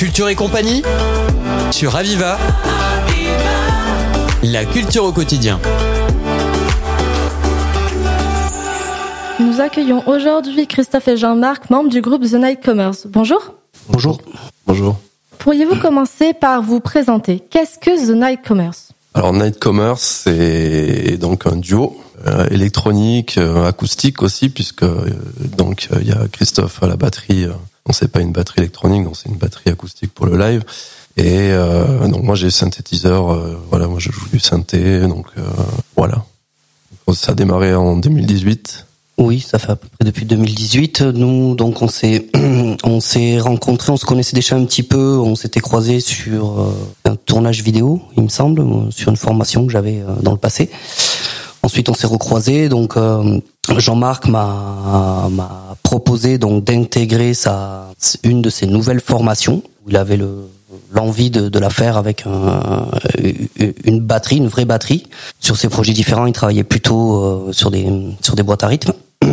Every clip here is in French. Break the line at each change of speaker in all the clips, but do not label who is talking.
Culture et compagnie sur Aviva. La culture au quotidien.
Nous accueillons aujourd'hui Christophe et Jean-Marc, membres du groupe The Nightcomers. Bonjour.
Bonjour. Bonjour.
Pourriez-vous commencer par vous présenter? Qu'est-ce que The Nightcomers
Alors Nightcomers, c'est donc un duo euh, électronique, euh, acoustique aussi, puisque euh, donc il y a Christophe à la batterie. On sait pas une batterie électronique, donc c'est une batterie acoustique pour le live. Et donc moi j'ai synthétiseur, voilà, moi je joue du synthé, donc voilà. Ça a démarré en 2018.
Oui, ça fait à peu près depuis 2018. Nous, donc, on s'est, on s'est rencontrés, on se connaissait déjà un petit peu, on s'était croisés sur euh, un tournage vidéo, il me semble, sur une formation que j'avais euh, dans le passé. Ensuite, on s'est recroisés, donc euh, Jean-Marc m'a, proposé donc d'intégrer sa une de ses nouvelles formations. il avait le l'envie de, de, la faire avec un, une batterie, une vraie batterie. Sur ses projets différents, il travaillait plutôt sur des sur des boîtes à rythme.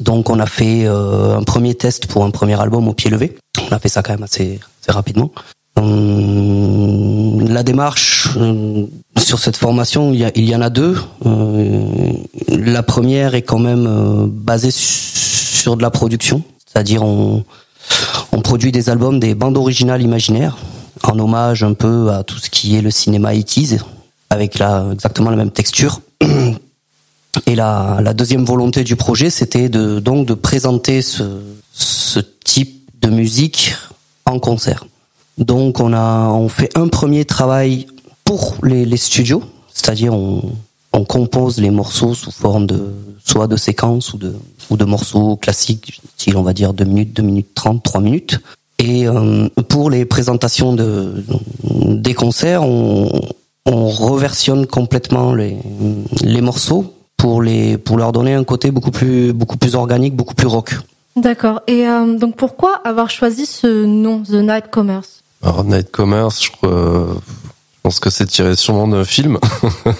Donc on a fait euh, un premier test pour un premier album au pied levé. On a fait ça quand même assez, assez rapidement. Hum, la démarche euh, sur cette formation, il y, en a deux. Euh, la première est quand même basée sur de la production, c'est-à-dire on, produit des albums, des bandes originales imaginaires, en hommage un peu à tout ce qui est le cinéma 80 avec la, exactement la même texture. Et la, deuxième volonté du projet, c'était de, donc de présenter ce type de musique en concert. Donc on a on fait un premier travail pour les, les studios, c'est-à-dire on, on compose les morceaux sous forme de soit de séquences ou de ou de morceaux classiques, style on va dire 2 minutes, 2 minutes 30, 3 minutes. Et euh, pour les présentations de des concerts, on, on reversionne complètement les, les morceaux pour les pour leur donner un côté beaucoup plus beaucoup plus organique, beaucoup plus rock.
D'accord. Et euh, donc pourquoi avoir choisi ce nom, The Night Commerce
Alors Night Commerce, je, crois, je pense que c'est tiré sûrement d'un film.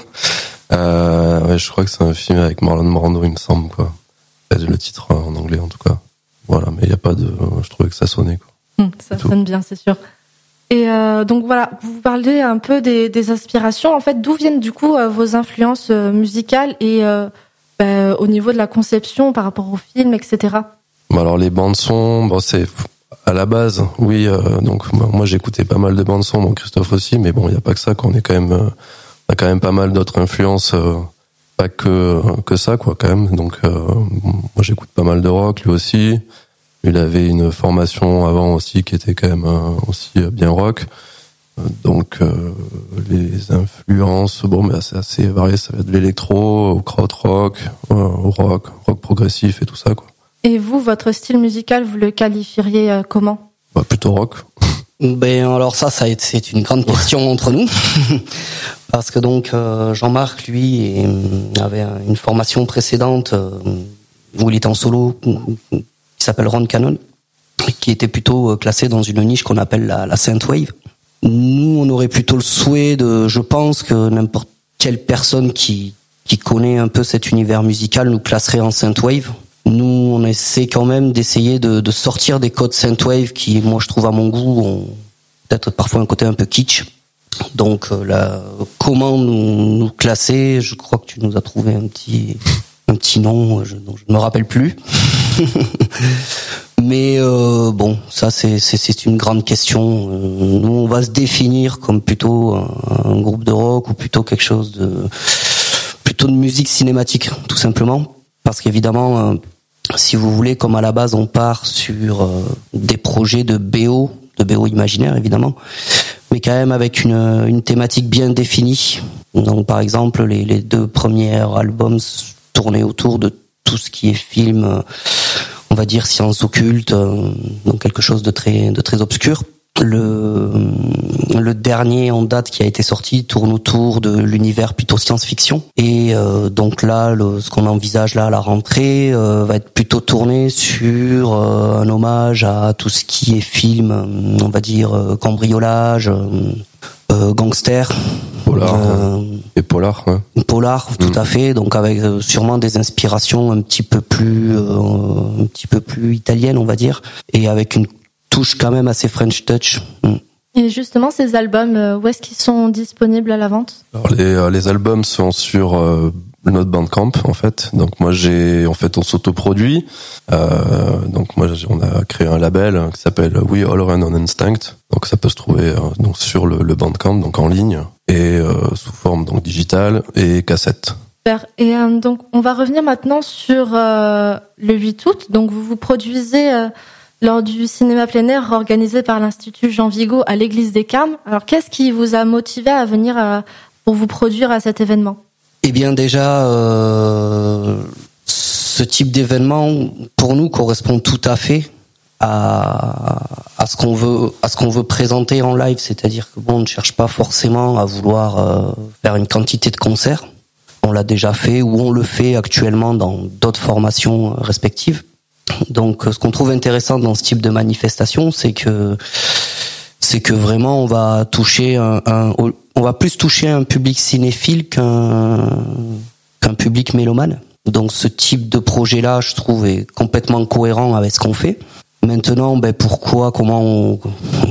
euh, ouais, je crois que c'est un film avec Marlon Brando, il me semble quoi. Le titre en anglais en tout cas. Voilà, mais il y a pas de. Je trouvais que ça sonnait quoi.
Hum, ça sonne bien, c'est sûr. Et euh, donc voilà, vous parlez un peu des, des aspirations. En fait, d'où viennent du coup euh, vos influences euh, musicales et euh, bah, au niveau de la conception par rapport au film, etc.
Alors les bandes son, bon c'est à la base, oui. donc moi j'écoutais pas mal de bandes son, bon Christophe aussi, mais bon il y a pas que ça. Qu'on est quand même, on a quand même pas mal d'autres influences, pas que que ça quoi quand même. Donc moi j'écoute pas mal de rock, lui aussi. Il avait une formation avant aussi qui était quand même euh, aussi euh, bien rock. Euh, donc les influences, bon, mais c'est assez varié. Ça va de l'électro, au krautrock, au rock, rock progressif et tout ça, quoi.
Et vous, votre style musical, vous le qualifieriez comment?
Bah, Plutôt rock.
Ben alors ça, ça c'est une grande question entre nous, parce que donc Jean-Marc, lui, avait une formation précédente où il était en solo qui s'appelle Ron Cannon, qui était plutôt euh, classé dans une niche qu'on appelle la, la Wave. Nous, on aurait plutôt le souhait de, je pense que n'importe quelle personne qui qui connaît un peu cet univers musical nous classerait en Wave. Nous, on essaie quand même d'essayer de, de, sortir des codes Wave qui, moi, je trouve à mon goût, ont peut-être parfois un côté un peu kitsch. Donc, euh, là, comment nous, nous classer Je crois que tu nous as trouvé un petit un petit nom, je, dont je ne me rappelle plus. Mais euh, bon, ça c'est une grande question. Euh, nous, on va se définir comme plutôt un, groupe de rock ou plutôt quelque chose de plutôt de musique cinématique, tout simplement, parce qu'évidemment, euh, si vous voulez, comme à la base, on part sur des projets de BO, de BO imaginaire évidemment, mais quand même avec une thématique bien définie. Donc, par exemple, les, deux premiers albums tournaient autour de tout ce qui est film, euh, on va dire science occulte, euh, donc quelque chose de très de très obscur. Le, le dernier en date qui a été sorti tourne autour de l'univers plutôt science-fiction et euh, donc là le, ce qu'on envisage là à la rentrée va être plutôt tourné sur un hommage à tout ce qui est film on va dire cambriolage gangster
Polar. Euh, et polar, ouais.
Polar, tout mm. à fait. Donc avec euh, sûrement des inspirations un petit peu plus, euh, un petit peu plus italiennes, on va dire, et avec une touche quand même assez French Touch. Mm.
Et justement, ces albums, euh, où est-ce qu'ils sont disponibles à la vente?
Les, euh, les, albums sont sur euh, notre Bandcamp en fait. Donc moi j'ai en fait on s'autoproduit. Euh, donc moi on a créé un label qui s'appelle We All Run on Instinct. Donc ça peut se trouver donc sur le, le, Bandcamp donc en ligne et sous forme donc digitale et cassette.
Super. Et donc on va revenir maintenant sur le 8 août. Donc vous vous produisez lors du cinéma plein air organisé par l'Institut Jean Vigo à l'église des Carmes. Alors, qu'est-ce qui vous a motivé à venir pour vous produire à cet événement?
Eh bien, déjà, euh, ce type d'événement, pour nous, correspond tout à fait à, à ce qu'on veut, à ce qu'on veut présenter en live. C'est-à-dire que bon, on ne cherche pas forcément à vouloir euh, faire une quantité de concerts. On l'a déjà fait ou on le fait actuellement dans d'autres formations respectives. Donc, ce qu'on trouve intéressant dans ce type de manifestation, c'est que c'est que vraiment on va toucher un, on va plus toucher un public cinéphile qu'un qu'un public mélomane. Donc, ce type de projet-là, je trouve, est complètement cohérent avec ce qu'on fait. Maintenant, ben pourquoi, comment on,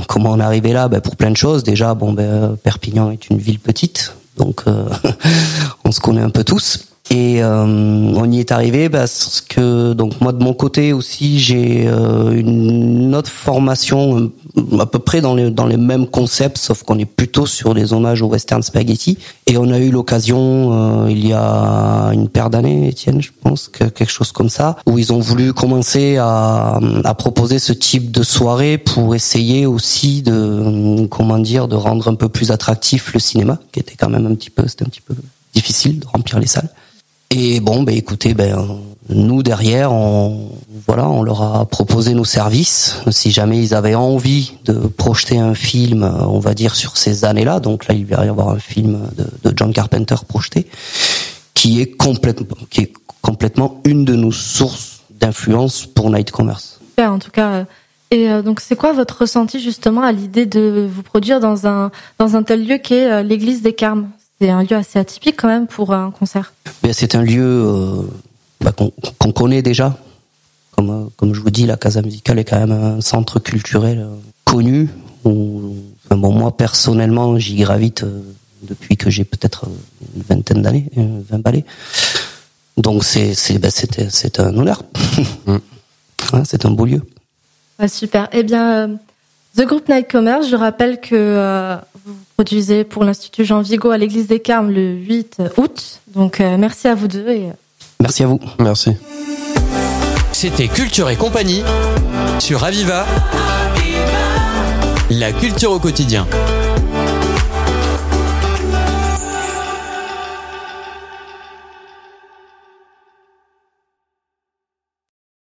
comment on est arrivé là? Ben pour plein de choses. Déjà, bon, ben Perpignan est une ville petite, donc euh, on se connaît un peu tous. Et euh, on y est arrivé parce que donc moi de mon côté aussi j'ai euh, une autre formation euh, à peu près dans les dans les mêmes concepts sauf qu'on est plutôt sur des hommages au western spaghetti. Et on a eu l'occasion il y a une paire d'années Étienne je pense quelque chose comme ça où ils ont voulu commencer à, à proposer ce type de soirée pour essayer aussi de comment dire de rendre un peu plus attractif le cinéma qui était quand même un petit peu c'était un petit peu difficile de remplir les salles et bon, ben écoutez, ben nous derrière, on voilà, on leur a proposé nos services. Si jamais ils avaient envie de projeter un film, on va dire sur ces années-là, donc là il va y avoir un film de, John Carpenter projeté, qui est complètement, qui est complètement une de nos sources d'influence pour Night Commerce.
En tout cas. Et euh, donc, c'est quoi votre ressenti justement à l'idée de vous produire dans un dans un tel lieu qu'est euh, l'église des Carmes? C'est un lieu assez atypique quand même pour un concert.
C'est un lieu euh, bah, qu'on connaît déjà. Comme, euh, comme je vous dis, la Casa Musicale est quand même un centre culturel euh, connu. Où, bon, moi, personnellement, j'y gravite depuis que j'ai peut-être une vingtaine d'années, 20 balais. Donc c'est c'est bah, c'est un honneur. Mm. c'est un beau lieu.
super. Eh bien, The Group Night Commerce, je rappelle que vous produisez pour l'Institut Jean Vigo à l'église des Carmes le 8 août. Donc euh, merci à vous deux. Et... Euh,
merci à vous.
Merci.
C'était Culture et compagnie sur Aviva. La culture au quotidien.